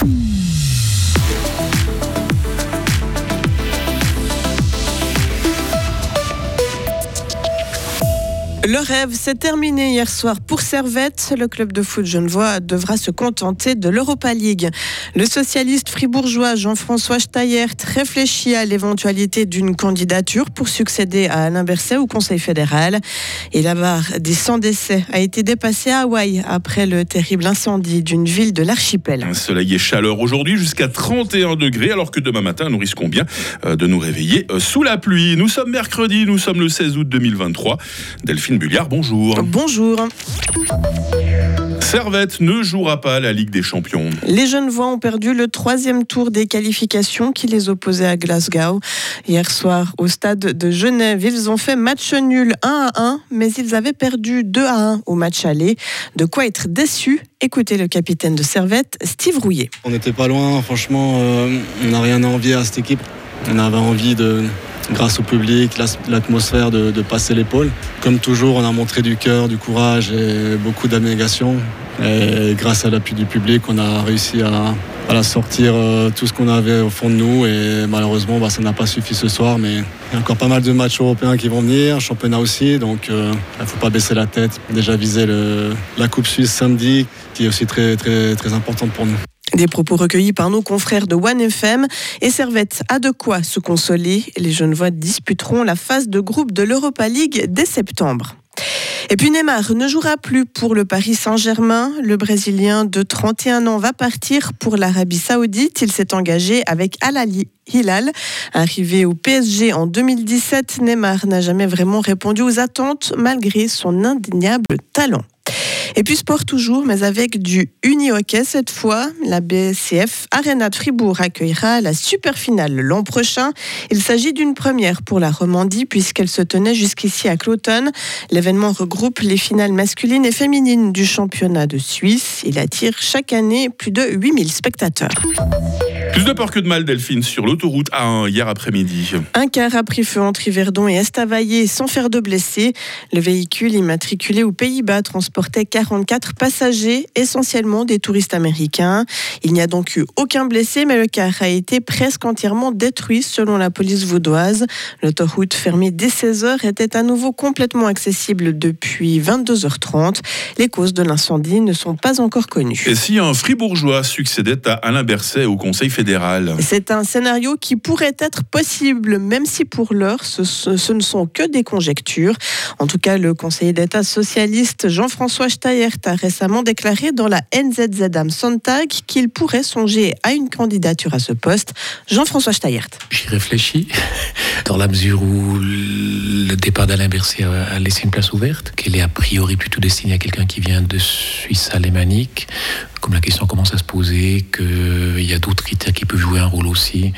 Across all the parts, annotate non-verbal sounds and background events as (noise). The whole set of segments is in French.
Mm-hmm. Le rêve s'est terminé hier soir pour Servette. Le club de foot genevois devra se contenter de l'Europa League. Le socialiste fribourgeois Jean-François Steyert réfléchit à l'éventualité d'une candidature pour succéder à Alain Berset au Conseil fédéral. Et la barre des 100 décès a été dépassée à Hawaï après le terrible incendie d'une ville de l'archipel. Un soleil et chaleur aujourd'hui jusqu'à 31 degrés, alors que demain matin, nous risquons bien euh, de nous réveiller euh, sous la pluie. Nous sommes mercredi, nous sommes le 16 août 2023. Delphine Bulliard, bonjour. Bonjour. Servette ne jouera pas la Ligue des Champions. Les Genevois ont perdu le troisième tour des qualifications qui les opposait à Glasgow. Hier soir, au stade de Genève, ils ont fait match nul 1 à 1, mais ils avaient perdu 2 à 1 au match aller. De quoi être déçus Écoutez le capitaine de Servette, Steve Rouillet. On n'était pas loin, franchement, euh, on n'a rien à envier à cette équipe. On avait envie de, grâce au public, l'atmosphère de, passer l'épaule. Comme toujours, on a montré du cœur, du courage et beaucoup d'abnégation. Et grâce à l'appui du public, on a réussi à, sortir euh, tout ce qu'on avait au fond de nous. Et malheureusement, bah, ça n'a pas suffi ce soir. Mais il y a encore pas mal de matchs européens qui vont venir, championnat aussi. Donc euh, il ne faut pas baisser la tête. Déjà viser la Coupe Suisse samedi, qui est aussi très, très, très importante pour nous. Des propos recueillis par nos confrères de One FM et Servette a de quoi se consoler. Les Genevois disputeront la phase de groupe de l'Europa League dès septembre. Et puis Neymar ne jouera plus pour le Paris Saint-Germain. Le Brésilien de 31 ans va partir pour l'Arabie Saoudite. Il s'est engagé avec Al Hilal. Arrivé au PSG en 2017, Neymar n'a jamais vraiment répondu aux attentes malgré son indéniable talent. Et puis sport toujours, mais avec du uni-hockey cette fois. La BCF Arena de Fribourg accueillera la super finale l'an prochain. Il s'agit d'une première pour la Romandie puisqu'elle se tenait jusqu'ici à Cloton. L'événement regroupe les finales masculines et féminines du championnat de Suisse. Il attire chaque année plus de 8000 spectateurs. Plus de peur que de mal, Delphine, sur l'autoroute A1 hier après-midi. Un car a pris feu entre Yverdon et Estavayer sans faire de blessés. Le véhicule immatriculé aux Pays-Bas transportait 44 passagers, essentiellement des touristes américains. Il n'y a donc eu aucun blessé, mais le car a été presque entièrement détruit selon la police vaudoise. L'autoroute fermée dès 16h était à nouveau complètement accessible depuis 22h30. Les causes de l'incendie ne sont pas encore connues. Et si un fribourgeois succédait à Alain Berset au Conseil fédéral C'est un scénario qui pourrait être possible, même si pour l'heure, ce, ce, ne sont que des conjectures. En tout cas, le conseiller d'État socialiste Jean-François Steyert a récemment déclaré dans la NZZ Am Sonntag qu'il pourrait songer à une candidature à ce poste. Jean-François Steyert. J'y réfléchis, (laughs) dans la mesure où le départ d'Alain Berset a laissé une place ouverte, qu'elle est a priori plutôt destinée à quelqu'un qui vient de Suisse alémanique, comme la question commence à se poser, qu'il y a d'autres critères qui peuvent jouer un rôle aussi,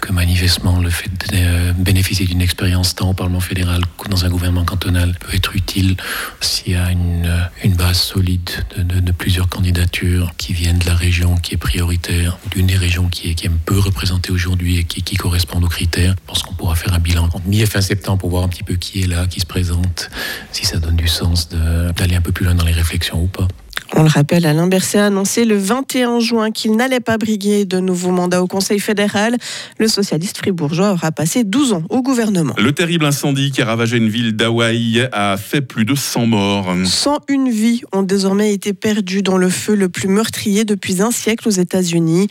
que manifestement le fait de bénéficier d'une expérience tant au Parlement fédéral que dans un gouvernement cantonal peut être utile s'il y a une, une base solide de, plusieurs candidatures qui viennent de la région qui est prioritaire, d'une des régions qui est, qui peu représentée aujourd'hui et qui, qui correspondent aux critères. Je pense qu'on pourra faire un bilan mi et fin septembre pour voir un petit peu qui est là, qui se présente, si ça donne du sens d'aller un peu plus loin dans les réflexions ou pas. On le rappelle, Alain Berset a annoncé le 21 juin qu'il n'allait pas briguer de nouveau mandat au Conseil fédéral. Le socialiste fribourgeois aura passé 12 ans au gouvernement. Le terrible incendie qui a ravagé une ville d'Hawaï a fait plus de 100 morts. 101 vies ont désormais été perdues dans le feu le plus meurtrier depuis un siècle aux États-Unis.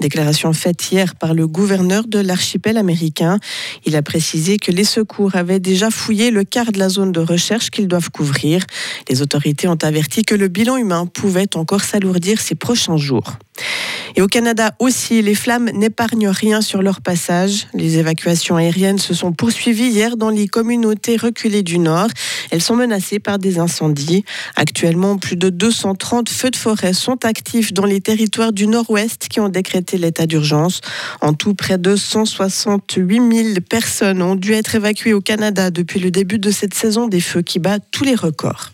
Déclaration faite hier par le gouverneur de l'archipel américain. Il a précisé que les secours avaient déjà fouillé le quart de la zone de recherche qu'ils doivent couvrir. Les autorités ont averti que le bilan humain pouvait encore s'alourdir ces prochains jours. Et au Canada aussi, les flammes n'épargnent rien sur leur passage. Les évacuations aériennes se sont poursuivies hier dans les communautés reculées du Nord. Elles sont menacées par des incendies. Actuellement, plus de 230 feux de forêt sont actifs dans les territoires du Nord-Ouest qui ont décrété l'état d'urgence. En tout, près de 168 000 personnes ont dû être évacuées au Canada depuis le début de cette saison des feux qui bat tous les records.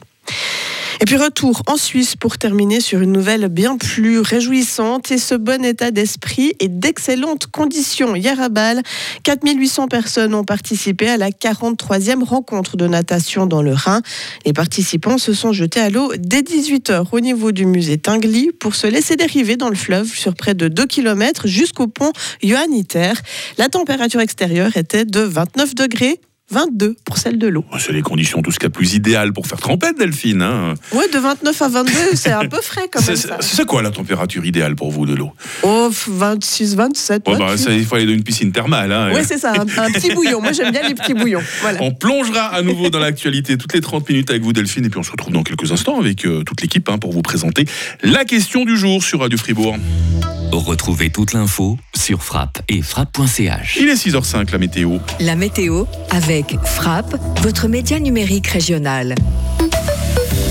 Et puis retour en Suisse pour terminer sur une nouvelle bien plus réjouissante et ce bon état d'esprit et d'excellentes conditions. Hier à Bâle, 4800 personnes ont participé à la 43e rencontre de natation dans le Rhin. Les participants se sont jetés à l'eau dès 18h au niveau du musée Tingli pour se laisser dériver dans le fleuve sur près de 2 km jusqu'au pont Johanniter. La température extérieure était de 29 degrés 22 pour celle de l'eau. C'est les conditions tout ce qu'il y a plus idéal pour faire trempette, Delphine. Hein. Oui, de 29 à 22, (laughs) c'est un peu frais quand même. C'est quoi la température idéale pour vous de l'eau? Oh, 26, 27. Oh, bah, ça, il faut aller dans une piscine thermale. Hein, oui, c'est ça, un, petit bouillon. Moi, j'aime bien les petits bouillons. On plongera à nouveau dans l'actualité toutes les 30 minutes avec vous, Delphine, et puis on se retrouve dans quelques instants avec euh, toute l'équipe hein, pour vous présenter la question du jour sur Radio Fribourg. Retrouvez toute l'info sur frappe et frappe.ch. Il est 6h05, la météo. La météo avec Frappe, votre média numérique régional.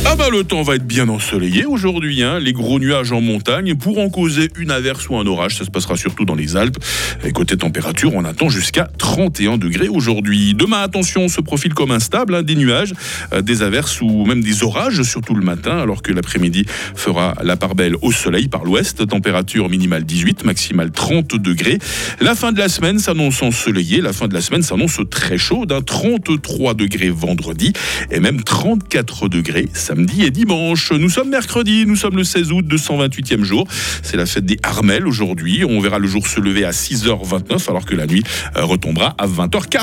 Ah bah le temps va être bien ensoleillé aujourd'hui. Hein. Les gros nuages en montagne pourront causer une averse ou un orage. Ça se passera surtout dans les Alpes. Et côté température, on attend jusqu'à 31 degrés aujourd'hui. Demain, attention, se profile comme instable. Hein. Des nuages, euh, des averses ou même des orages, surtout le matin, alors que l'après-midi fera la part belle au soleil par l'ouest. Température minimale 18, maximale 30 degrés. La fin de la semaine s'annonce ensoleillée. La fin de la semaine s'annonce très chaude. 33 degrés vendredi et même 34 degrés samedi et dimanche. Nous sommes mercredi, nous sommes le 16 août, 228e jour. C'est la fête des Armelles aujourd'hui. On verra le jour se lever à 6h29 alors que la nuit euh, retombera à 20h40.